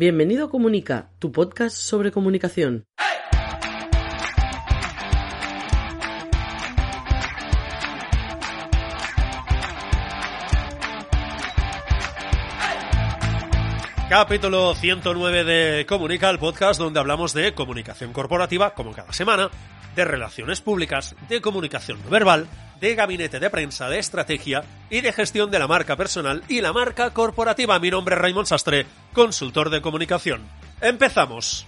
Bienvenido a Comunica, tu podcast sobre comunicación. Capítulo 109 de Comunica, el podcast donde hablamos de comunicación corporativa, como cada semana, de relaciones públicas, de comunicación no verbal, de gabinete de prensa, de estrategia y de gestión de la marca personal y la marca corporativa. Mi nombre es Raymond Sastre, consultor de comunicación. ¡Empezamos!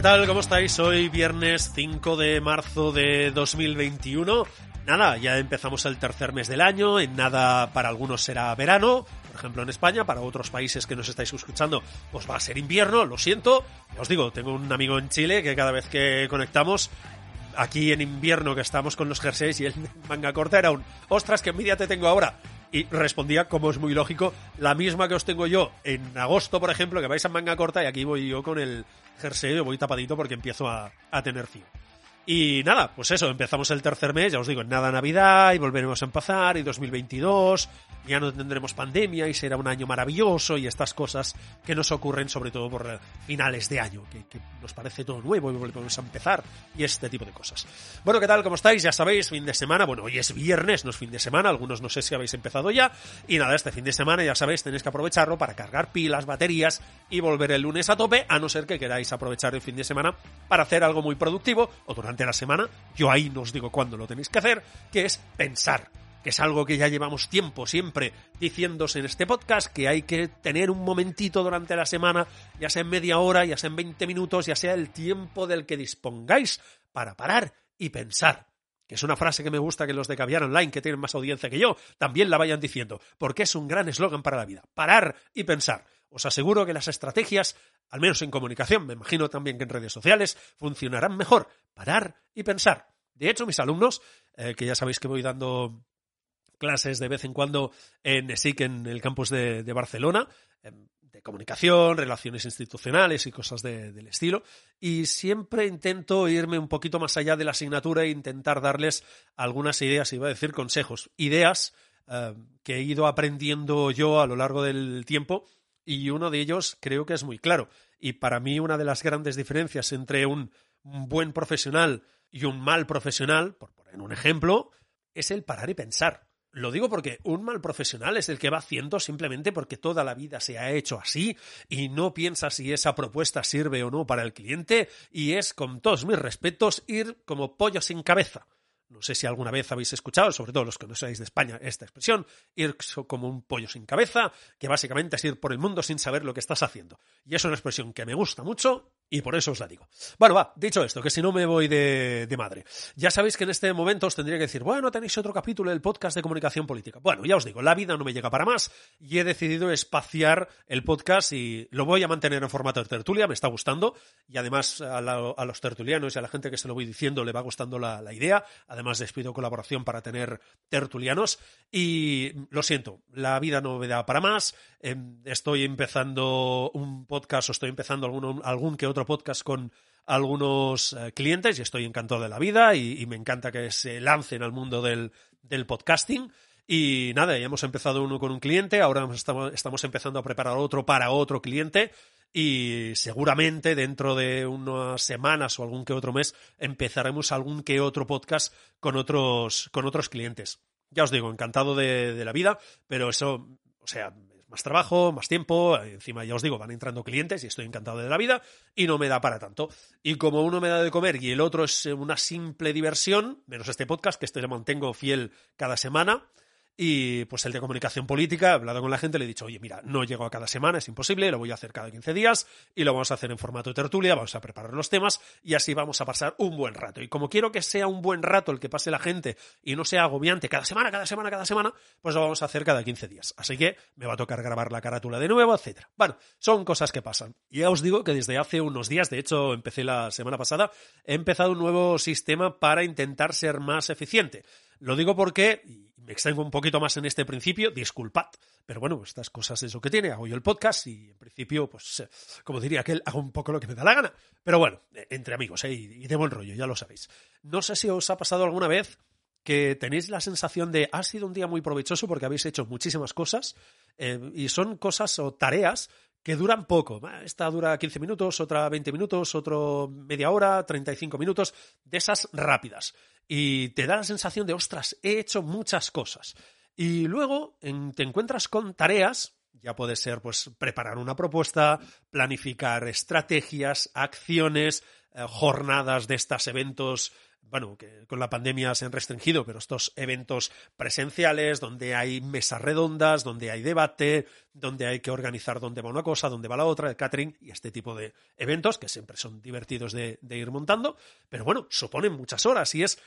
¿Qué tal? ¿Cómo estáis? Hoy viernes 5 de marzo de 2021. Nada, ya empezamos el tercer mes del año, en nada para algunos será verano, por ejemplo en España, para otros países que nos estáis escuchando pues va a ser invierno, lo siento. Os digo, tengo un amigo en Chile que cada vez que conectamos aquí en invierno que estamos con los jerseys y el manga corta era un ostras, qué envidia te tengo ahora. Y respondía, como es muy lógico, la misma que os tengo yo en agosto, por ejemplo, que vais en manga corta y aquí voy yo con el jersey, voy tapadito porque empiezo a, a tener frío. Y nada, pues eso, empezamos el tercer mes, ya os digo, nada Navidad y volveremos a empezar y 2022, ya no tendremos pandemia y será un año maravilloso y estas cosas que nos ocurren sobre todo por finales de año, que, nos parece todo nuevo y volvemos a empezar y este tipo de cosas. Bueno, ¿qué tal? ¿Cómo estáis? Ya sabéis, fin de semana, bueno, hoy es viernes, no es fin de semana, algunos no sé si habéis empezado ya y nada, este fin de semana ya sabéis, tenéis que aprovecharlo para cargar pilas, baterías y volver el lunes a tope, a no ser que queráis aprovechar el fin de semana para hacer algo muy productivo o la semana, yo ahí no os digo cuándo lo tenéis que hacer, que es pensar, que es algo que ya llevamos tiempo siempre diciéndose en este podcast, que hay que tener un momentito durante la semana, ya sea en media hora, ya sea en 20 minutos, ya sea el tiempo del que dispongáis para parar y pensar. Que es una frase que me gusta que los de Caviar Online, que tienen más audiencia que yo, también la vayan diciendo, porque es un gran eslogan para la vida. Parar y pensar. Os aseguro que las estrategias, al menos en comunicación, me imagino también que en redes sociales, funcionarán mejor. Parar y pensar. De hecho, mis alumnos, eh, que ya sabéis que voy dando clases de vez en cuando en ESIC, en el campus de, Barcelona, eh, de comunicación, relaciones institucionales y cosas de, del estilo. Y siempre intento irme un poquito más allá de la asignatura e intentar darles algunas ideas, iba a decir consejos, ideas eh, que he ido aprendiendo yo a lo largo del tiempo y uno de ellos creo que es muy claro. Y para mí una de las grandes diferencias entre un buen profesional y un mal profesional, por poner un ejemplo, es el parar y pensar. Lo digo porque un mal profesional es el que va haciendo simplemente porque toda la vida se ha hecho así y no piensa si esa propuesta sirve o no para el cliente y es, con todos mis respetos, ir como pollo sin cabeza. No sé si alguna vez habéis escuchado, sobre todo los que no seáis de España, esta expresión, ir como un pollo sin cabeza, que básicamente es ir por el mundo sin saber lo que estás haciendo. Y es una expresión que me gusta mucho y por eso os la digo. Bueno, va, dicho esto, que si no me voy de, de, madre. Ya sabéis que en este momento os tendría que decir, bueno, tenéis otro capítulo del podcast de comunicación política. Bueno, ya os digo, la vida no me llega para más y he decidido espaciar el podcast y lo voy a mantener en formato de tertulia, me está gustando y además a, la, a los tertulianos y a la gente que se lo voy diciendo le va gustando la, la idea. Además les pido colaboración para tener tertulianos y lo siento, la vida no me da para más. Eh, estoy empezando un podcast o estoy empezando algún, algún que otro podcast con algunos eh, clientes y estoy encantado de la vida y, y, me encanta que se lancen al mundo del, del podcasting. Y nada, ya hemos empezado uno con un cliente, ahora estamos, estamos empezando a preparar otro para otro cliente y seguramente dentro de unas semanas o algún que otro mes empezaremos algún que otro podcast con otros, con otros clientes. Ya os digo, encantado de, de la vida, pero eso, o sea, más trabajo, más tiempo, encima ya os digo, van entrando clientes y estoy encantado de la vida y no me da para tanto. Y como uno me da de comer y el otro es una simple diversión, menos este podcast que este mantengo fiel cada semana, y pues el de comunicación política, he hablado con la gente, le he dicho, oye, mira, no llego a cada semana, es imposible, lo voy a hacer cada 15 días y lo vamos a hacer en formato tertulia, vamos a preparar los temas y así vamos a pasar un buen rato. Y como quiero que sea un buen rato el que pase la gente y no sea agobiante cada semana, cada semana, cada semana, pues lo vamos a hacer cada 15 días. Así que me va a tocar grabar la carátula de nuevo, etcétera. Bueno, son cosas que pasan. Y ya os digo que desde hace unos días, de hecho empecé la semana pasada, he empezado un nuevo sistema para intentar ser más eficiente. Lo digo porque me extengo un poquito más en este principio, disculpad, pero bueno, estas cosas es lo que tiene, hago yo el podcast y en principio, pues, eh, como diría aquel, hago un poco lo que me da la gana. Pero bueno, eh, entre amigos, ¿eh? y de buen rollo, ya lo sabéis. No sé si os ha pasado alguna vez que tenéis la sensación de ha sido un día muy provechoso porque habéis hecho muchísimas cosas y son cosas o tareas que duran poco. Esta dura 15 minutos, otra 20 minutos, otro media hora, 35 minutos, de esas rápidas. Y te da la sensación de, ostras, he hecho muchas cosas. Y luego te encuentras con tareas, ya puede ser pues preparar una propuesta, planificar estrategias, acciones, eh, jornadas de estos eventos bueno, que con la pandemia se han restringido, pero estos eventos presenciales, donde hay mesas redondas, donde hay debate, donde hay que organizar dónde va una cosa, dónde va la otra, el catering y este tipo de eventos que siempre son divertidos de, de ir montando, pero bueno, suponen muchas horas y es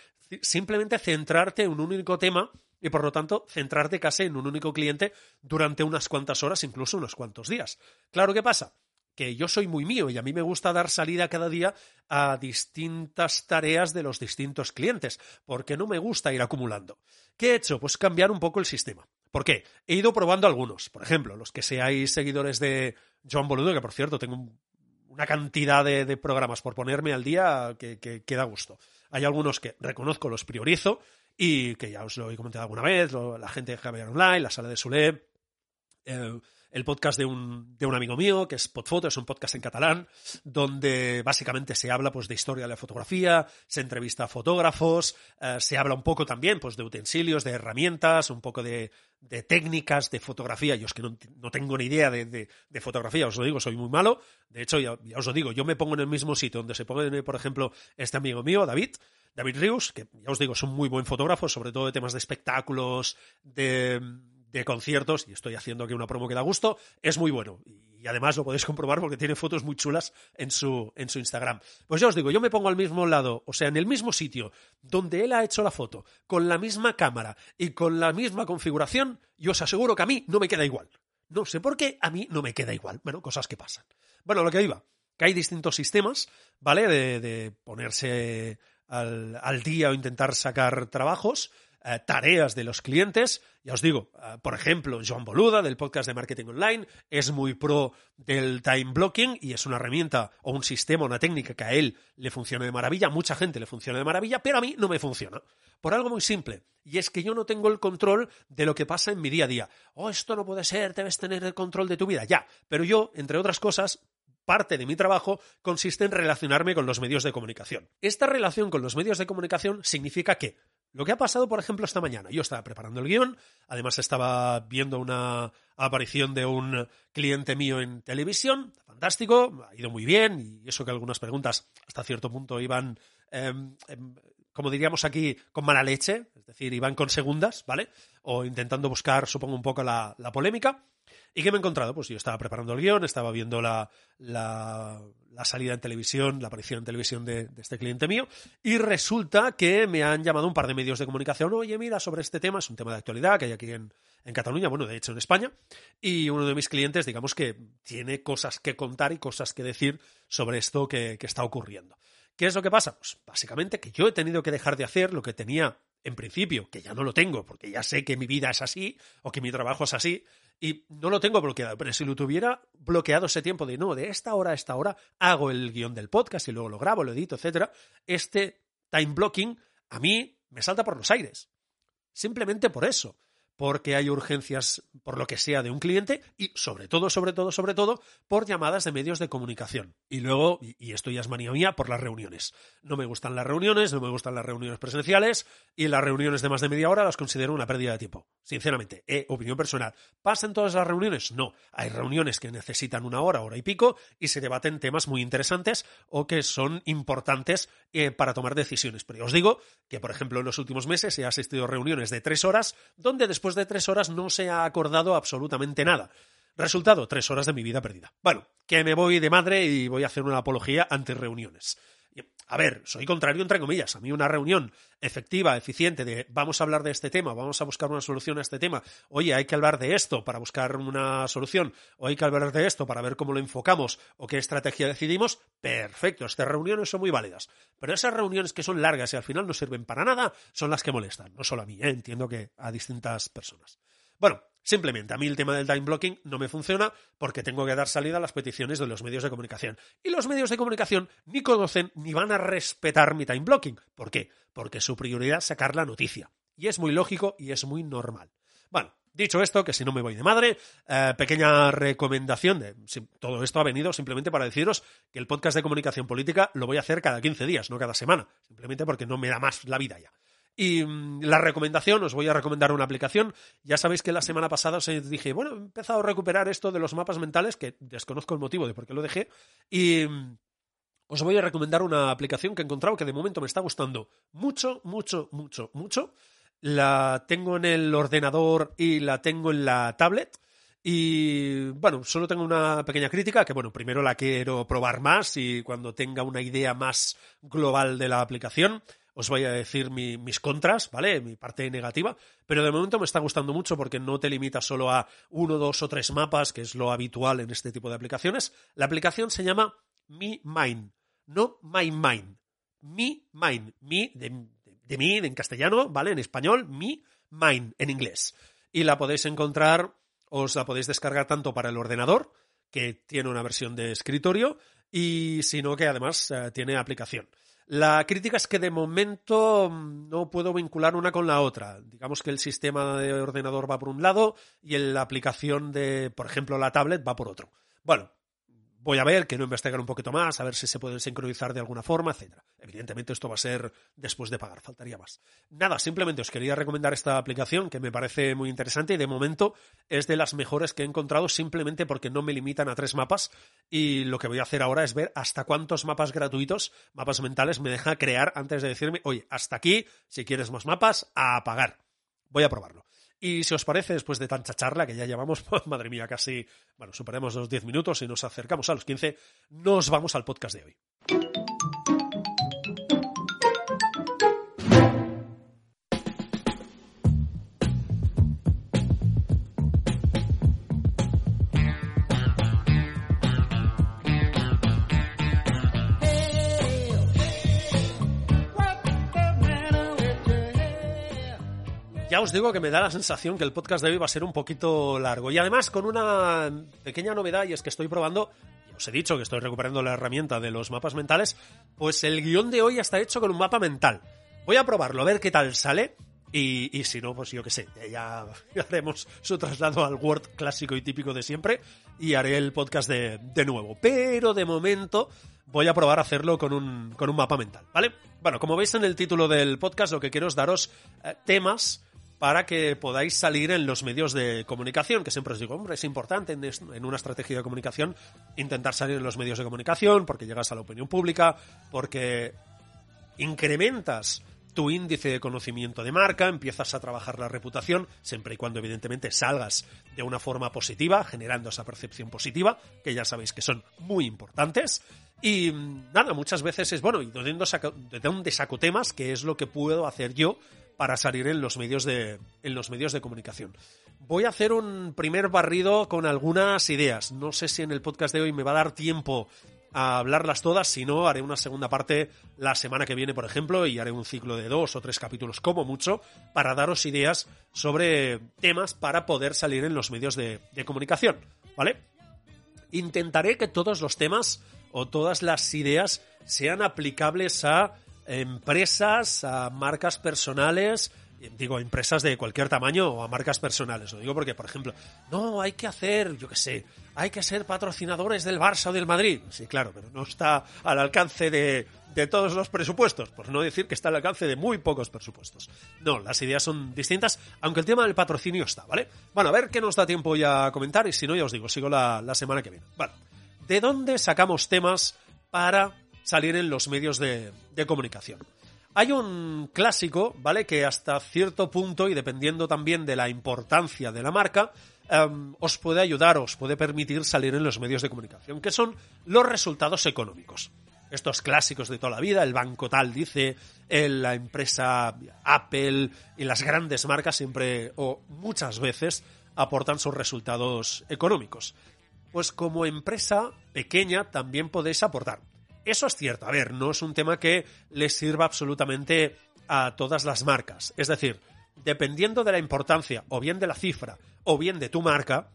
simplemente centrarte en un único tema y por lo tanto centrarte casi en un único cliente durante unas cuantas horas, incluso unos cuantos días. Claro, ¿qué pasa? Que yo soy muy mío y a mí me gusta dar salida cada día a distintas tareas de los distintos clientes, porque no me gusta ir acumulando. ¿Qué he hecho? Pues cambiar un poco el sistema. ¿Por qué? He ido probando algunos. Por ejemplo, los que seáis seguidores de Joan Boludo, que por cierto tengo una cantidad de, programas por ponerme al día que, que, da gusto. Hay algunos que reconozco, los priorizo y que ya os lo he comentado alguna vez, la gente de Javier Online, la sala de Sule, eh, el podcast de un, de un amigo mío, que es Podfoto, es un podcast en catalán, donde básicamente se habla pues, de historia de la fotografía, se entrevista a fotógrafos, eh, se habla un poco también pues, de utensilios, de herramientas, un poco de, de técnicas de fotografía. Yo es que no, no tengo ni idea de, de, fotografía, os lo digo, soy muy malo. De hecho, ya, os lo digo, yo me pongo en el mismo sitio donde se pone, por ejemplo, este amigo mío, David, David Rius, que ya os digo, es un muy buen fotógrafo, sobre todo de temas de espectáculos, de de conciertos, y estoy haciendo aquí una promo que da gusto, es muy bueno. Y además lo podéis comprobar porque tiene fotos muy chulas en su, en su Instagram. Pues ya os digo, yo me pongo al mismo lado, o sea, en el mismo sitio donde él ha hecho la foto, con la misma cámara y con la misma configuración, yo os aseguro que a mí no me queda igual. No sé por qué, a mí no me queda igual. Bueno, cosas que pasan. Bueno, lo que iba, que hay distintos sistemas, ¿vale? De, de ponerse al, al día o intentar sacar trabajos. Eh, tareas de los clientes. Ya os digo, eh, por ejemplo, Joan Boluda del podcast de Marketing Online es muy pro del time blocking y es una herramienta o un sistema, una técnica que a él le funciona de maravilla, mucha gente le funciona de maravilla, pero a mí no me funciona. Por algo muy simple, y es que yo no tengo el control de lo que pasa en mi día a día. Oh, esto no puede ser, debes tener el control de tu vida. Ya, pero yo, entre otras cosas, parte de mi trabajo consiste en relacionarme con los medios de comunicación. Esta relación con los medios de comunicación significa que lo que ha pasado, por ejemplo, esta mañana. Yo estaba preparando el guion, además estaba viendo una aparición de un cliente mío en televisión, fantástico, ha ido muy bien, y eso que algunas preguntas hasta cierto punto iban, em, em, como diríamos aquí, con mala leche, es decir, iban con segundas, ¿vale? O intentando buscar, supongo, un poco la, la polémica. ¿Y qué me he encontrado? Pues yo estaba preparando el guion, estaba viendo la, la, salida en televisión, la aparición en televisión de, este cliente mío, y resulta que me han llamado un par de medios de comunicación, oye, mira, sobre este tema, es un tema de actualidad que hay aquí en, Cataluña, bueno, de hecho en España, y uno de mis clientes, digamos que tiene cosas que contar y cosas que decir sobre esto que, que está ocurriendo. ¿Qué es lo que pasa? Pues básicamente que yo he tenido que dejar de hacer lo que tenía en principio, que ya no lo tengo, porque ya sé que mi vida es así o que mi trabajo es así, y no lo tengo bloqueado, pero si lo tuviera bloqueado ese tiempo de no, de esta hora a esta hora hago el guion del podcast y luego lo grabo, lo edito, etcétera, este time blocking a mí me salta por los aires. Simplemente por eso porque hay urgencias por lo que sea de un cliente y sobre todo, sobre todo, sobre todo por llamadas de medios de comunicación. Y luego, y esto ya es manía mía, por las reuniones. No me gustan las reuniones, no me gustan las reuniones presenciales y las reuniones de más de media hora las considero una pérdida de tiempo. Sinceramente, eh, opinión personal. ¿Pasan todas las reuniones? No. Hay reuniones que necesitan una hora, hora y pico y se debaten temas muy interesantes o que son importantes eh, para tomar decisiones. Pero os digo que, por ejemplo, en los últimos meses he asistido a reuniones de tres horas donde después después de tres horas no se ha acordado absolutamente nada. Resultado, tres horas de mi vida perdida. Bueno, que me voy de madre y voy a hacer una apología ante reuniones. A ver, soy contrario entre comillas. A mí una reunión efectiva, eficiente, de vamos a hablar de este tema, vamos a buscar una solución a este tema, oye, hay que hablar de esto para buscar una solución, o hay que hablar de esto para ver cómo lo enfocamos o qué estrategia decidimos, perfecto, estas reuniones son muy válidas. Pero esas reuniones que son largas y al final no sirven para nada son las que molestan, no solo a mí, ¿eh? entiendo que a distintas personas. Bueno, Simplemente a mí el tema del time blocking no me funciona porque tengo que dar salida a las peticiones de los medios de comunicación. Y los medios de comunicación ni conocen ni van a respetar mi time blocking. ¿Por qué? Porque su prioridad es sacar la noticia. Y es muy lógico y es muy normal. Bueno, dicho esto, que si no me voy de madre, eh, pequeña recomendación de todo esto ha venido simplemente para deciros que el podcast de comunicación política lo voy a hacer cada 15 días, no cada semana, simplemente porque no me da más la vida ya. Y mm, la recomendación, os voy a recomendar una aplicación. Ya sabéis que la semana pasada os dije, bueno, he empezado a recuperar esto de los mapas mentales, que desconozco el motivo de por qué lo dejé. Y mm, os voy a recomendar una aplicación que he encontrado que de momento me está gustando mucho, mucho, mucho, mucho. La tengo en el ordenador y la tengo en la tablet. Y bueno, solo tengo una pequeña crítica, que bueno, primero la quiero probar más y cuando tenga una idea más global de la aplicación, os voy a decir mis contras, ¿vale? Mi parte negativa, pero de momento me está gustando mucho porque no te limitas solo a uno, dos o tres mapas, que es lo habitual en este tipo de aplicaciones. La aplicación se llama Mi Mind, no My Mind. Mi Mind, mi de, de mí, en castellano, ¿vale? En español, Mi Mind en inglés. Y la podéis encontrar, os la podéis descargar tanto para el ordenador, que tiene una versión de escritorio, y sino que además eh, tiene aplicación. La crítica es que de momento mm, no puedo vincular una con la otra. Digamos que el sistema de ordenador va por un lado y la aplicación de, por ejemplo, la tablet va por otro. Bueno, voy a ver, quiero investigar un poquito más, a ver si se puede sincronizar de alguna forma, etcétera. Evidentemente esto va a ser después de pagar, faltaría más. Nada, simplemente os quería recomendar esta aplicación que me parece muy interesante y de momento es de las mejores que he encontrado simplemente porque no me limitan a tres mapas y lo que voy a hacer ahora es ver hasta cuántos mapas gratuitos, mapas mentales, me deja crear antes de decirme, oye, hasta aquí, si quieres más mapas, a pagar. Voy a probarlo. Y si os parece, después de tanta charla que ya llevamos, madre mía, casi, bueno, superemos los 10 minutos y nos acercamos a los 15, nos vamos al podcast de hoy. Os digo que me da la sensación que el podcast de hoy va a ser un poquito largo. Y además con una pequeña novedad, y es que estoy probando, y os he dicho que estoy recuperando la herramienta de los mapas mentales, pues el guion de hoy está hecho con un mapa mental. Voy a probarlo, a ver qué tal sale. Y, si no, pues yo qué sé, ya haremos su traslado al Word clásico y típico de siempre y haré el podcast de, de nuevo. Pero de momento voy a probar a hacerlo con un, con un mapa mental, ¿vale? Bueno, como veis en el título del podcast, lo que quiero es daros eh, temas para que podáis salir en los medios de comunicación, que siempre os digo, hombre, es importante en, una estrategia de comunicación intentar salir en los medios de comunicación porque llegas a la opinión pública, porque incrementas tu índice de conocimiento de marca, empiezas a trabajar la reputación, siempre y cuando evidentemente salgas de una forma positiva, generando esa percepción positiva, que ya sabéis que son muy importantes. Y nada, muchas veces es, bueno, ¿y de dónde saco, de dónde saco temas? ¿Qué es lo que puedo hacer yo para salir en los medios de, en los medios de comunicación. Voy a hacer un primer barrido con algunas ideas. No sé si en el podcast de hoy me va a dar tiempo a hablarlas todas, si no, haré una segunda parte la semana que viene, por ejemplo, y haré un ciclo de dos o tres capítulos como mucho para daros ideas sobre temas para poder salir en los medios de, de comunicación, ¿vale? Intentaré que todos los temas o todas las ideas sean aplicables a empresas, a marcas personales, digo, empresas de cualquier tamaño o a marcas personales. Lo digo porque, por ejemplo, no, hay que hacer, yo qué sé, hay que ser patrocinadores del Barça o del Madrid. Sí, claro, pero no está al alcance de, de todos los presupuestos, por no decir que está al alcance de muy pocos presupuestos. No, las ideas son distintas, aunque el tema del patrocinio está, ¿vale? Bueno, a ver qué nos da tiempo ya a comentar y si no, ya os digo, sigo la, la semana que viene. Vale. ¿De dónde sacamos temas para salir en los medios de, comunicación. Hay un clásico, ¿vale? Que hasta cierto punto, y dependiendo también de la importancia de la marca, em, os puede ayudar, os puede permitir salir en los medios de comunicación, que son los resultados económicos. estos clásicos de toda la vida, el banco tal dice, la empresa Apple y las grandes marcas siempre o muchas veces aportan sus resultados económicos. Pues como empresa pequeña también podéis aportar. Eso es cierto, a ver, no es un tema que les sirva absolutamente a todas las marcas. Es decir, dependiendo de la importancia o bien de la cifra o bien de tu marca,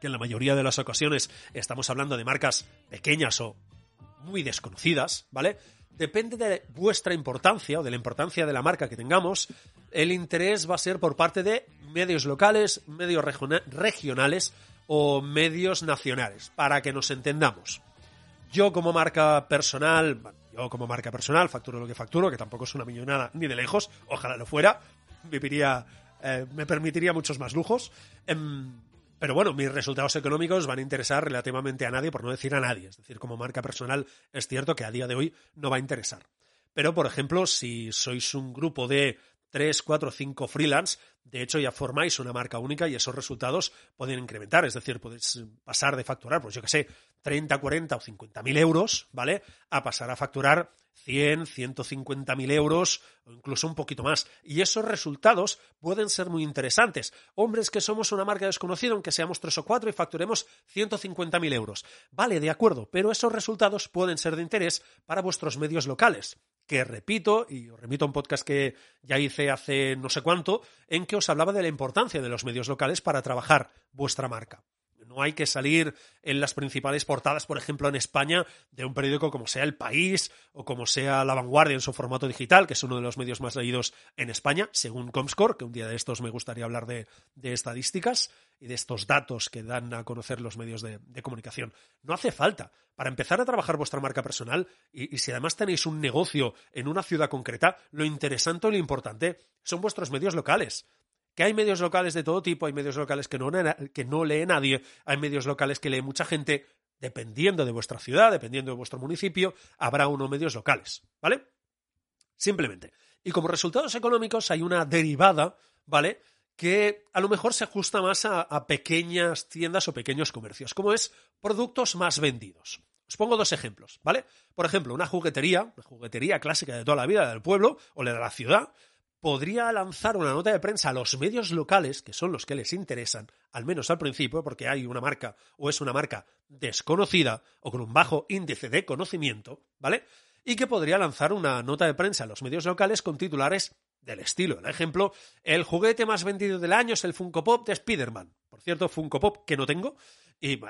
que en la mayoría de las ocasiones estamos hablando de marcas pequeñas o muy desconocidas, ¿vale? Depende de vuestra importancia o de la importancia de la marca que tengamos, el interés va a ser por parte de medios locales, medios regionales o medios nacionales, para que nos entendamos. Yo como marca personal, yo como marca personal facturo lo que facturo, que tampoco es una millonada ni de lejos, ojalá lo fuera, viviría, eh, me permitiría muchos más lujos. Em, pero bueno, mis resultados económicos van a interesar relativamente a nadie, por no decir a nadie. Es decir, como marca personal es cierto que a día de hoy no va a interesar. Pero, por ejemplo, si sois un grupo de 3, 4, 5 freelance, de hecho ya formáis una marca única y esos resultados pueden incrementar. Es decir, podéis pasar de facturar, pues yo que sé, 30, 40 o 50 mil euros, ¿vale? A pasar a facturar 100, 150 mil euros o incluso un poquito más. Y esos resultados pueden ser muy interesantes. Hombres que somos una marca desconocida, aunque seamos tres o cuatro y facturemos 150 mil euros. Vale, de acuerdo, pero esos resultados pueden ser de interés para vuestros medios locales. Que repito, y os remito a un podcast que ya hice hace no sé cuánto, en que os hablaba de la importancia de los medios locales para trabajar vuestra marca. No hay que salir en las principales portadas, por ejemplo, en España, de un periódico como sea El País o como sea La Vanguardia en su formato digital, que es uno de los medios más leídos en España, según Comscore, que un día de estos me gustaría hablar de, estadísticas y de estos datos que dan a conocer los medios de, comunicación. No hace falta. Para empezar a trabajar vuestra marca personal, y, y si además tenéis un negocio en una ciudad concreta, lo interesante o lo importante son vuestros medios locales que hay medios locales de todo tipo, hay medios locales que no, que no lee nadie, hay medios locales que lee mucha gente, dependiendo de vuestra ciudad, dependiendo de vuestro municipio, habrá unos medios locales, ¿vale? Simplemente. Y como resultados económicos hay una derivada, ¿vale? Que a lo mejor se ajusta más a, a pequeñas tiendas o pequeños comercios, como es productos más vendidos. Os pongo dos ejemplos, ¿vale? Por ejemplo, una juguetería, una juguetería clásica de toda la vida del pueblo o de la ciudad, podría lanzar una nota de prensa a los medios locales, que son los que les interesan, al menos al principio, porque hay una marca o es una marca desconocida o con un bajo índice de conocimiento, ¿vale? Y que podría lanzar una nota de prensa a los medios locales con titulares del estilo. El ejemplo, el juguete más vendido del año es el Funko Pop de Spider-Man. Por cierto, Funko Pop que no tengo. Y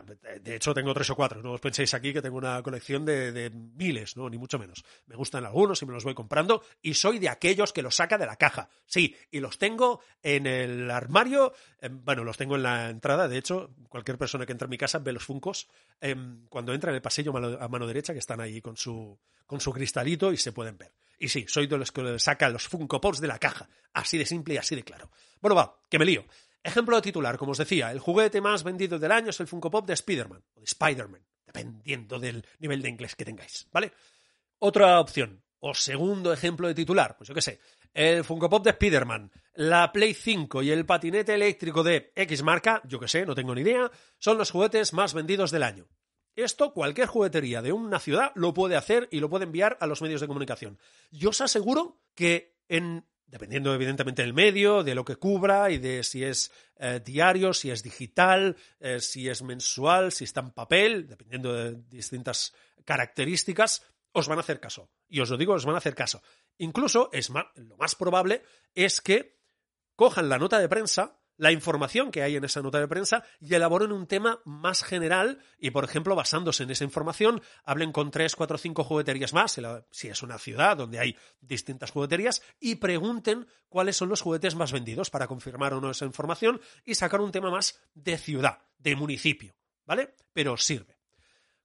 de hecho tengo tres o cuatro. No os penséis aquí que tengo una colección de, miles, ¿no? Ni mucho menos. Me gustan algunos y me los voy comprando. Y soy de aquellos que los saca de la caja. Sí, y los tengo en el armario. Em, bueno, los tengo en la entrada. De hecho, cualquier persona que entra en mi casa ve los Funcos. Em, cuando entra en el pasillo a mano derecha, que están ahí con su, con su cristalito y se pueden ver. Y sí, soy de los que sacan los Funko Pops de la caja. Así de simple y así de claro. Bueno, va, que me lío. Ejemplo de titular, como os decía, el juguete más vendido del año es el Funko Pop de Spider-Man, o de Spider-Man, dependiendo del nivel de inglés que tengáis, ¿vale? Otra opción, o segundo ejemplo de titular, pues yo qué sé, el Funko Pop de Spider-Man, la Play 5 y el patinete eléctrico de X marca, yo qué sé, no tengo ni idea, son los juguetes más vendidos del año. Esto cualquier juguetería de una ciudad lo puede hacer y lo puede enviar a los medios de comunicación. Yo os aseguro que en dependiendo evidentemente del medio, de lo que cubra y de si es eh, diario, si es digital, eh, si es mensual, si está en papel, dependiendo de distintas características, os van a hacer caso. Y os lo digo, os van a hacer caso. Incluso es lo más probable es que cojan la nota de prensa la información que hay en esa nota de prensa y elaboren un tema más general y, por ejemplo, basándose en esa información, hablen con tres, cuatro, cinco jugueterías más, si es una ciudad donde hay distintas jugueterías, y pregunten cuáles son los juguetes más vendidos para confirmar o no esa información y sacar un tema más de ciudad, de municipio, ¿vale? Pero sirve.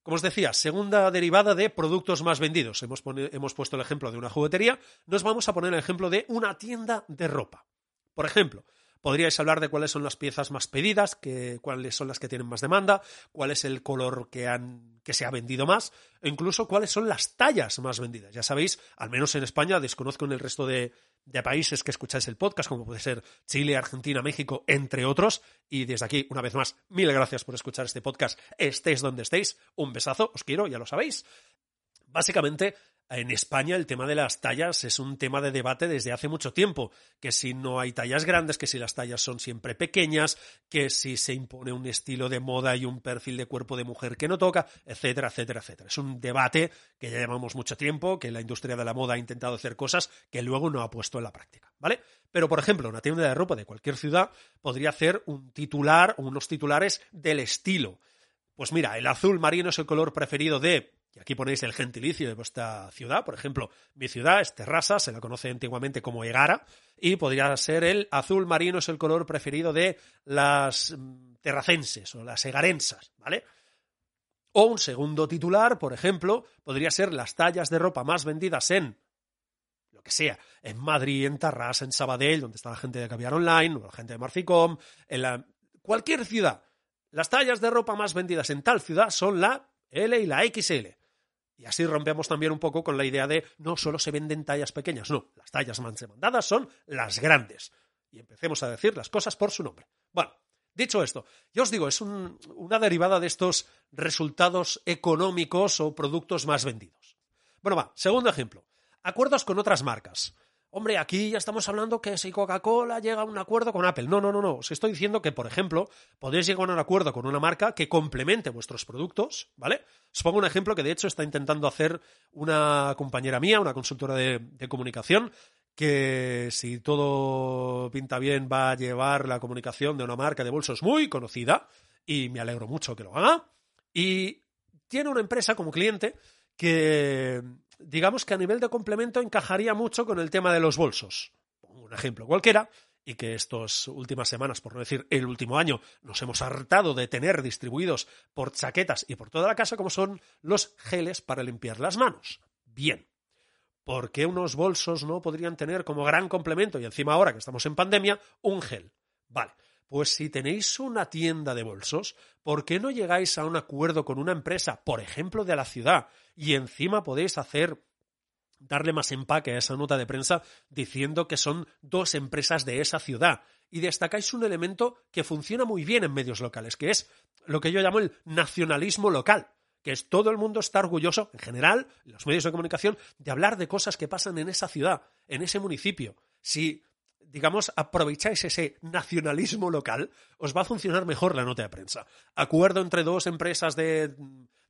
Como os decía, segunda derivada de productos más vendidos. Hemos, hemos puesto el ejemplo de una juguetería, nos vamos a poner el ejemplo de una tienda de ropa. Por ejemplo, Podríais hablar de cuáles son las piezas más pedidas, cuáles son las que tienen más demanda, cuál es el color que, han, que se ha vendido más, e incluso cuáles son las tallas más vendidas. Ya sabéis, al menos en España, desconozco en el resto de, de países que escucháis el podcast, como puede ser Chile, Argentina, México, entre otros. Y desde aquí, una vez más, mil gracias por escuchar este podcast, estéis donde estéis. Un besazo, os quiero, ya lo sabéis. Básicamente, en España el tema de las tallas es un tema de debate desde hace mucho tiempo, que si no hay tallas grandes, que si las tallas son siempre pequeñas, que si se impone un estilo de moda y un perfil de cuerpo de mujer que no toca, etcétera, etcétera, etcétera. Es un debate que ya llevamos mucho tiempo, que la industria de la moda ha intentado hacer cosas que luego no ha puesto en la práctica, ¿vale? Pero, por ejemplo, una tienda de ropa de cualquier ciudad podría hacer un titular o unos titulares del estilo. Pues mira, el azul marino es el color preferido de y aquí ponéis el gentilicio de vuestra ciudad. Por ejemplo, mi ciudad es Terrassa, se la conoce antiguamente como Egara, y podría ser el azul marino, es el color preferido de las mm, terracenses o las egarensas, ¿vale? O un segundo titular, por ejemplo, podría ser las tallas de ropa más vendidas en lo que sea, en Madrid, en Tarrasa, en Sabadell, donde está la gente de Caviar Online, o la gente de Marficom, en la... cualquier ciudad. Las tallas de ropa más vendidas en tal ciudad son la L y la XL. Y así rompemos también un poco con la idea de no solo se venden tallas pequeñas, no, las tallas más demandadas son las grandes. Y empecemos a decir las cosas por su nombre. Bueno, dicho esto, yo os digo, es una derivada de estos resultados económicos o productos más vendidos. Bueno, va, segundo ejemplo, acuerdos con otras marcas. Hombre, aquí ya estamos hablando que si Coca-Cola llega a un acuerdo con Apple. No, no, no, no. Os estoy diciendo que, por ejemplo, podéis llegar a un acuerdo con una marca que complemente vuestros productos, ¿vale? Os pongo un ejemplo que de hecho está intentando hacer una compañera mía, una consultora de, de comunicación, que si todo pinta bien va a llevar la comunicación de una marca de bolsos muy conocida, y me alegro mucho que lo haga. Y tiene una empresa como cliente que digamos que a nivel de complemento encajaría mucho con el tema de los bolsos. Un ejemplo cualquiera, y que estas últimas semanas, por no decir el último año, nos hemos hartado de tener distribuidos por chaquetas y por toda la casa, como son los geles para limpiar las manos. Bien. ¿Por qué unos bolsos no podrían tener como gran complemento, y encima ahora que estamos en pandemia, un gel? Vale. Pues si tenéis una tienda de bolsos, ¿por qué no llegáis a un acuerdo con una empresa, por ejemplo, de la ciudad, y encima podéis hacer darle más empaque a esa nota de prensa diciendo que son dos empresas de esa ciudad y destacáis un elemento que funciona muy bien en medios locales, que es lo que yo llamo el nacionalismo local, que es todo el mundo está orgulloso, en general, los medios de comunicación, de hablar de cosas que pasan en esa ciudad, en ese municipio. Si digamos, aprovecháis ese nacionalismo local, os va a funcionar mejor la nota de prensa. Acuerdo entre dos empresas de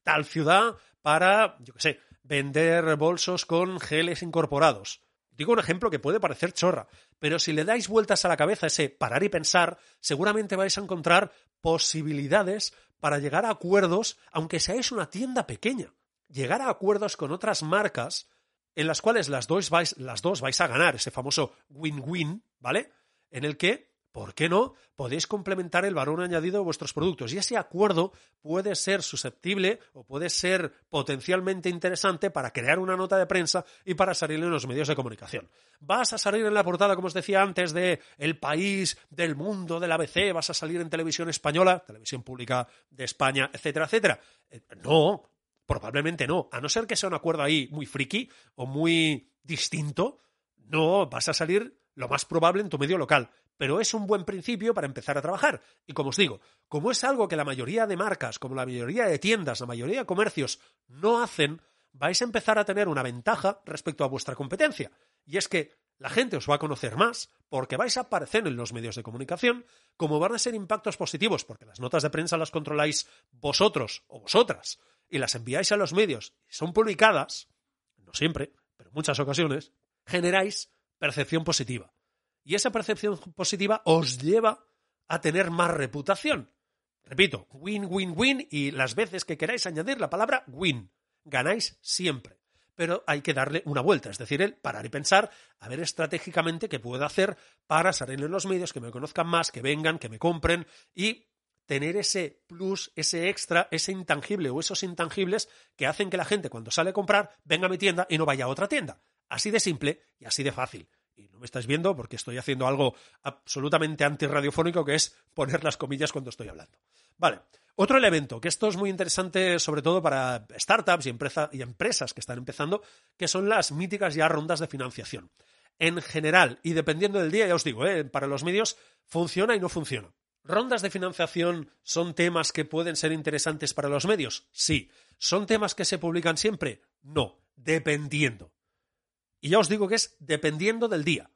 tal ciudad para, yo qué sé, vender bolsos con geles incorporados. Digo un ejemplo que puede parecer chorra, pero si le dais vueltas a la cabeza ese parar y pensar, seguramente vais a encontrar posibilidades para llegar a acuerdos, aunque seáis una tienda pequeña. Llegar a acuerdos con otras marcas en las cuales las dos vais, las dos vais a ganar, ese famoso win-win, ¿vale? En el que, ¿por qué no? Podéis complementar el valor añadido de vuestros productos. Y ese acuerdo puede ser susceptible o puede ser potencialmente interesante para crear una nota de prensa y para salir en los medios de comunicación. Vas a salir en la portada, como os decía antes, de El País, del Mundo, del ABC, vas a salir en televisión española, televisión pública de España, etcétera, etcétera. Eh, no, Probablemente no, a no ser que sea un acuerdo ahí muy friki o muy distinto, no vas a salir lo más probable en tu medio local, pero es un buen principio para empezar a trabajar. Y como os digo, como es algo que la mayoría de marcas, como la mayoría de tiendas, la mayoría de comercios no hacen, vais a empezar a tener una ventaja respecto a vuestra competencia. Y es que la gente os va a conocer más porque vais a aparecer en los medios de comunicación, como van a ser impactos positivos, porque las notas de prensa las controláis vosotros o vosotras, y las enviáis a los medios son publicadas, no siempre, pero en muchas ocasiones, generáis percepción positiva. Y esa percepción positiva os lleva a tener más reputación. Repito, win, win, win y las veces que queráis añadir la palabra win. Ganáis siempre. Pero hay que darle una vuelta, es decir, el parar y pensar, a ver estratégicamente qué puedo hacer para salir en los medios, que me conozcan más, que vengan, que me compren y tener ese plus, ese extra, ese intangible o esos intangibles que hacen que la gente cuando sale a comprar venga a mi tienda y no vaya a otra tienda. Así de simple y así de fácil. Y no me estáis viendo porque estoy haciendo algo absolutamente antirradiofónico que es poner las comillas cuando estoy hablando. Vale. Otro elemento, que esto es muy interesante sobre todo para startups y, y empresas que están empezando, que son las míticas ya rondas de financiación. En general, y dependiendo del día, ya os digo, ¿eh? para los medios funciona y no funciona. ¿Rondas de financiación son temas que pueden ser interesantes para los medios? Sí. ¿Son temas que se publican siempre? No, dependiendo. Y ya os digo que es dependiendo del día.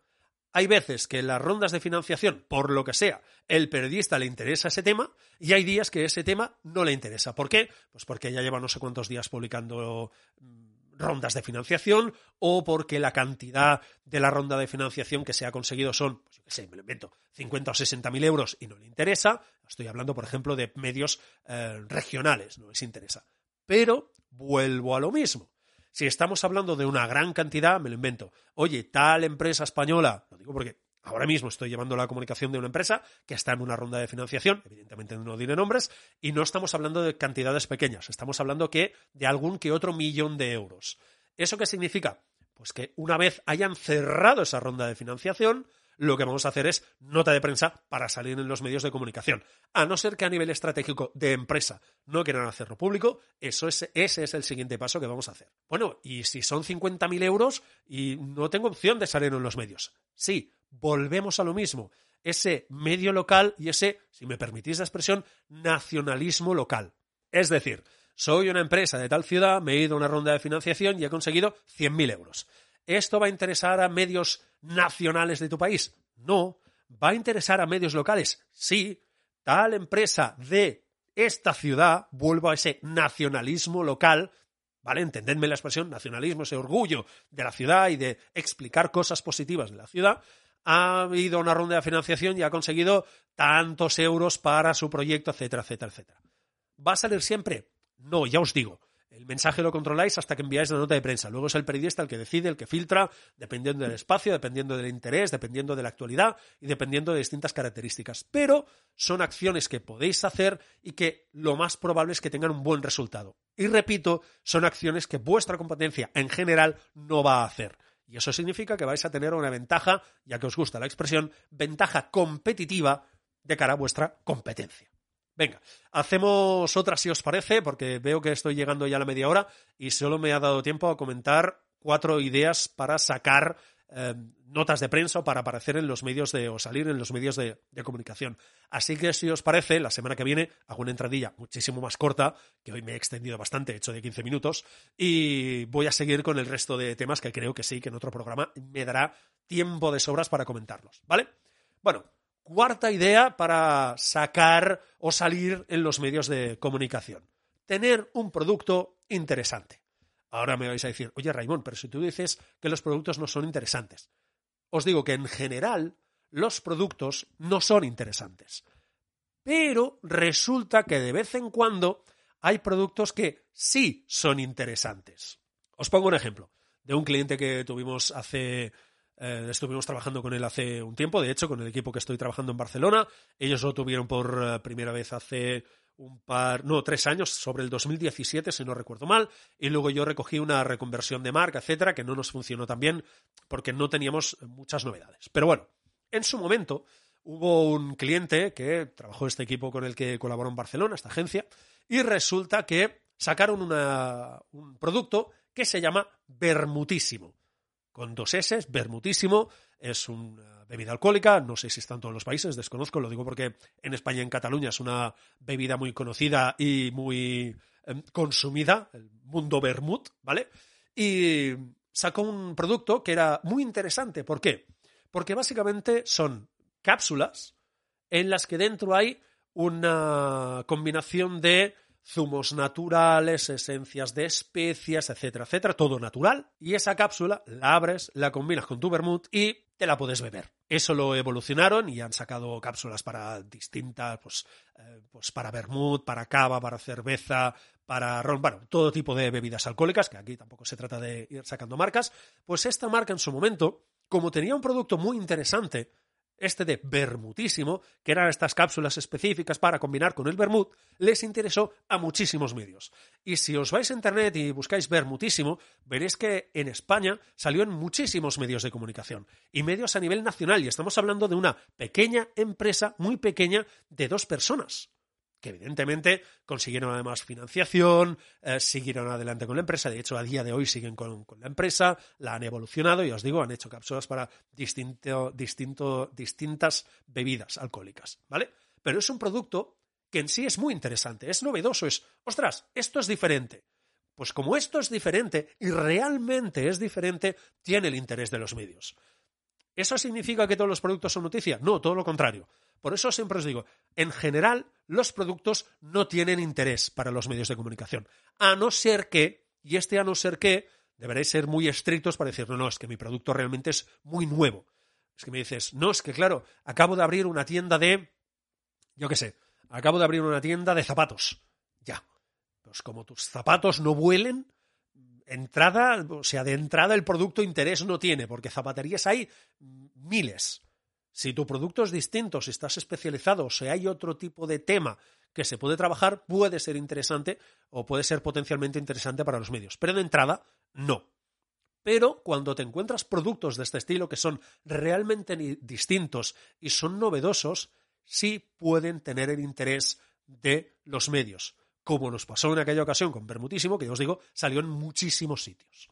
Hay veces que las rondas de financiación, por lo que sea, el periodista le interesa ese tema y hay días que ese tema no le interesa. ¿Por qué? Pues porque ya lleva no sé cuántos días publicando mm, rondas de financiación o porque la cantidad de la ronda de financiación que se ha conseguido son, pues yo qué sé, me lo invento, 50 o 60 mil euros y no le interesa. Estoy hablando, por ejemplo, de medios eh, regionales, no les interesa. Pero vuelvo a lo mismo. Si estamos hablando de una gran cantidad, me lo invento. Oye, tal empresa española, lo digo porque ahora mismo estoy llevando la comunicación de una empresa que está en una ronda de financiación, evidentemente no diré nombres, y no estamos hablando de cantidades pequeñas, estamos hablando que de algún que otro millón de euros. ¿Eso qué significa? Pues que una vez hayan cerrado esa ronda de financiación, lo que vamos a hacer es nota de prensa para salir en los medios de comunicación. A no ser que a nivel estratégico de empresa no quieran hacerlo público, eso es, ese es el siguiente paso que vamos a hacer. Bueno, y si son 50.000 euros y no tengo opción de salir en los medios. Sí, volvemos a lo mismo. Ese medio local y ese, si me permitís la expresión, nacionalismo local. Es decir, soy una empresa de tal ciudad, me he ido a una ronda de financiación y he conseguido 100.000 euros. ¿Esto va a interesar a medios nacionales de tu país? No. ¿Va a interesar a medios locales? Sí. Tal empresa de esta ciudad, vuelvo a ese nacionalismo local, ¿vale? Entendedme la expresión, nacionalismo, ese orgullo de la ciudad y de explicar cosas positivas de la ciudad, ha habido una ronda de financiación y ha conseguido tantos euros para su proyecto, etcétera, etcétera, etcétera. ¿Va a salir siempre? No, ya os digo. El mensaje lo controláis hasta que enviáis la nota de prensa. Luego es el periodista el que decide, el que filtra, dependiendo del espacio, dependiendo del interés, dependiendo de la actualidad y dependiendo de distintas características. Pero son acciones que podéis hacer y que lo más probable es que tengan un buen resultado. Y repito, son acciones que vuestra competencia en general no va a hacer. Y eso significa que vais a tener una ventaja, ya que os gusta la expresión, ventaja competitiva de cara a vuestra competencia. Venga, hacemos otra si os parece, porque veo que estoy llegando ya a la media hora y solo me ha dado tiempo a comentar cuatro ideas para sacar eh, notas de prensa para aparecer en los medios de o salir en los medios de, de, comunicación. Así que si os parece, la semana que viene hago una entradilla muchísimo más corta, que hoy me he extendido bastante, he hecho de 15 minutos, y voy a seguir con el resto de temas que creo que sí, que en otro programa me dará tiempo de sobras para comentarlos, ¿vale? Bueno, Cuarta idea para sacar o salir en los medios de comunicación. Tener un producto interesante. Ahora me vais a decir, oye Raimón, pero si tú dices que los productos no son interesantes. Os digo que en general los productos no son interesantes. Pero resulta que de vez en cuando hay productos que sí son interesantes. Os pongo un ejemplo de un cliente que tuvimos hace eh, estuvimos trabajando con él hace un tiempo, de hecho, con el equipo que estoy trabajando en Barcelona. Ellos lo tuvieron por eh, primera vez hace un par, no, tres años, sobre el 2017, si no recuerdo mal, y luego yo recogí una reconversión de marca, etcétera, que no nos funcionó tan bien porque no teníamos muchas novedades. Pero bueno, en su momento hubo un cliente que trabajó este equipo con el que colaboró en Barcelona, esta agencia, y resulta que sacaron un producto que se llama Bermutísimo con dos S, vermutísimo, es una bebida alcohólica, no sé si está en todos los países, desconozco, lo digo porque en España, en Cataluña, es una bebida muy conocida y muy em, consumida, el mundo vermut, ¿vale? Y sacó un producto que era muy interesante, ¿por qué? Porque básicamente son cápsulas en las que dentro hay una combinación de zumos naturales, esencias de especias, etcétera, etcétera, todo natural. Y esa cápsula la abres, la combinas con tu vermut y te la puedes beber. Eso lo evolucionaron y han sacado cápsulas para distintas, pues, eh, pues para vermut, para cava, para cerveza, para ron, bueno, todo tipo de bebidas alcohólicas, que aquí tampoco se trata de ir sacando marcas. Pues esta marca en su momento, como tenía un producto muy interesante, este de vermutísimo, que eran estas cápsulas específicas para combinar con el vermut, les interesó a muchísimos medios. Y si os vais a internet y buscáis vermutísimo, veréis que en España salió en muchísimos medios de comunicación y medios a nivel nacional. Y estamos hablando de una pequeña empresa, muy pequeña, de dos personas evidentemente consiguieron además financiación, eh, siguieron adelante con la empresa, de hecho a día de hoy siguen con, la empresa, la han evolucionado y os digo, han hecho cápsulas para distinto, distinto, distintas bebidas alcohólicas, ¿vale? Pero es un producto que en sí es muy interesante, es novedoso, es, ostras, esto es diferente. Pues como esto es diferente y realmente es diferente, tiene el interés de los medios. ¿Eso significa que todos los productos son noticia? No, todo lo contrario. Por eso siempre os digo, en general, los productos no tienen interés para los medios de comunicación. A no ser que, y este a no ser que, deberéis ser muy estrictos para decir, no, no, es que mi producto realmente es muy nuevo. Es que me dices, no, es que claro, acabo de abrir una tienda de, yo qué sé, acabo de abrir una tienda de zapatos. Ya. Pues como tus zapatos no vuelen, entrada, o sea, de entrada el producto interés no tiene, porque zapaterías hay miles. Si tu producto es distinto, si estás especializado, si hay otro tipo de tema que se puede trabajar, puede ser interesante o puede ser potencialmente interesante para los medios. Pero de entrada, no. Pero cuando te encuentras productos de este estilo que son realmente distintos y son novedosos, sí pueden tener el interés de los medios, como nos pasó en aquella ocasión con Bermutísimo, que ya os digo, salió en muchísimos sitios.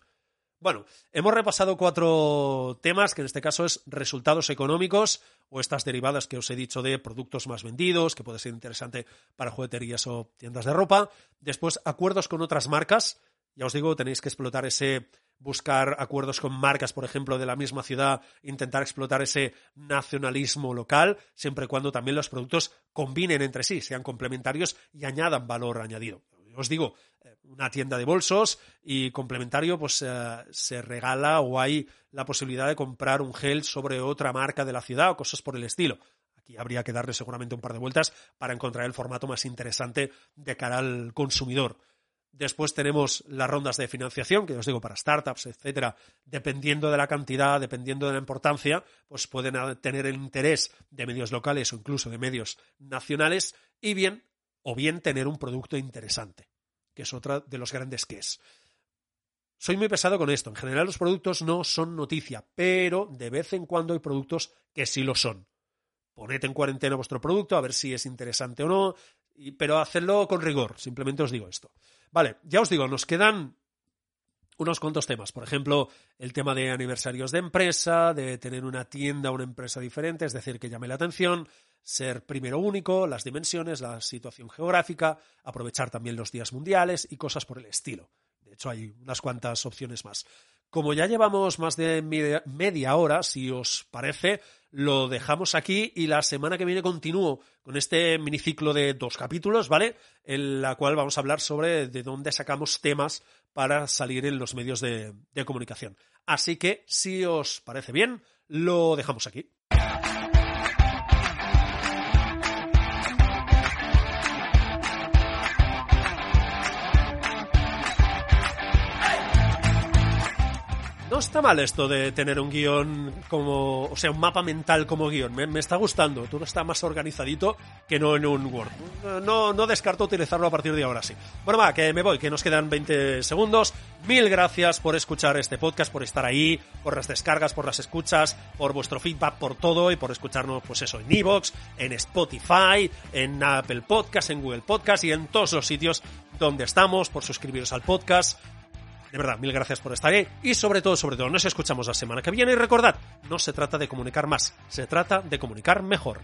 Bueno, hemos repasado cuatro temas, que en este caso es resultados económicos o estas derivadas que os he dicho de productos más vendidos, que puede ser interesante para jugueterías o tiendas de ropa. Después, acuerdos con otras marcas. Ya os digo, tenéis que explotar ese buscar acuerdos con marcas, por ejemplo, de la misma ciudad, intentar explotar ese nacionalismo local, siempre y cuando también los productos combinen entre sí, sean complementarios y añadan valor añadido. Os digo, eh, una tienda de bolsos y complementario, pues eh, se regala o hay la posibilidad de comprar un gel sobre otra marca de la ciudad o cosas por el estilo. Aquí habría que darle seguramente un par de vueltas para encontrar el formato más interesante de cara al consumidor. Después tenemos las rondas de financiación, que os digo, para startups, etcétera, dependiendo de la cantidad, dependiendo de la importancia, pues pueden tener el interés de medios locales o incluso de medios nacionales, y bien, o bien tener un producto interesante, que es otra de los grandes que es. Soy muy pesado con esto. En general los productos no son noticia, pero de vez en cuando hay productos que sí lo son. Poned en cuarentena vuestro producto, a ver si es interesante o no, pero hacedlo con rigor. Simplemente os digo esto. Vale, ya os digo, nos quedan unos cuantos temas. Por ejemplo, el tema de aniversarios de empresa, de tener una tienda o una empresa diferente, es decir, que llame la atención, ser primero único, las dimensiones, la situación geográfica, aprovechar también los días mundiales y cosas por el estilo. De hecho, hay unas cuantas opciones más. Como ya llevamos más de media hora, si os parece, lo dejamos aquí y la semana que viene continúo con este miniciclo de dos capítulos, ¿vale? En la cual vamos a hablar sobre de dónde sacamos temas para salir en los medios de, comunicación. Así que, si os parece bien, lo dejamos aquí. Está mal esto de tener un guion como, o sea, un mapa mental como guion. Me, está gustando. Tú está más organizadito que no en un Word. No, no descarto utilizarlo a partir de ahora sí. Bueno, va, que me voy, que nos quedan 20 segundos. Mil gracias por escuchar este podcast, por estar ahí, por las descargas, por las escuchas, por vuestro feedback, por todo y por escucharnos, pues eso, en Evox, en Spotify, en Apple Podcast, en Google Podcast y en todos los sitios donde estamos, por suscribiros al podcast de verdad, mil gracias por estar ahí y sobre todo, sobre todo, nos escuchamos la semana que viene y recordad, no se trata de comunicar más, se trata de comunicar mejor.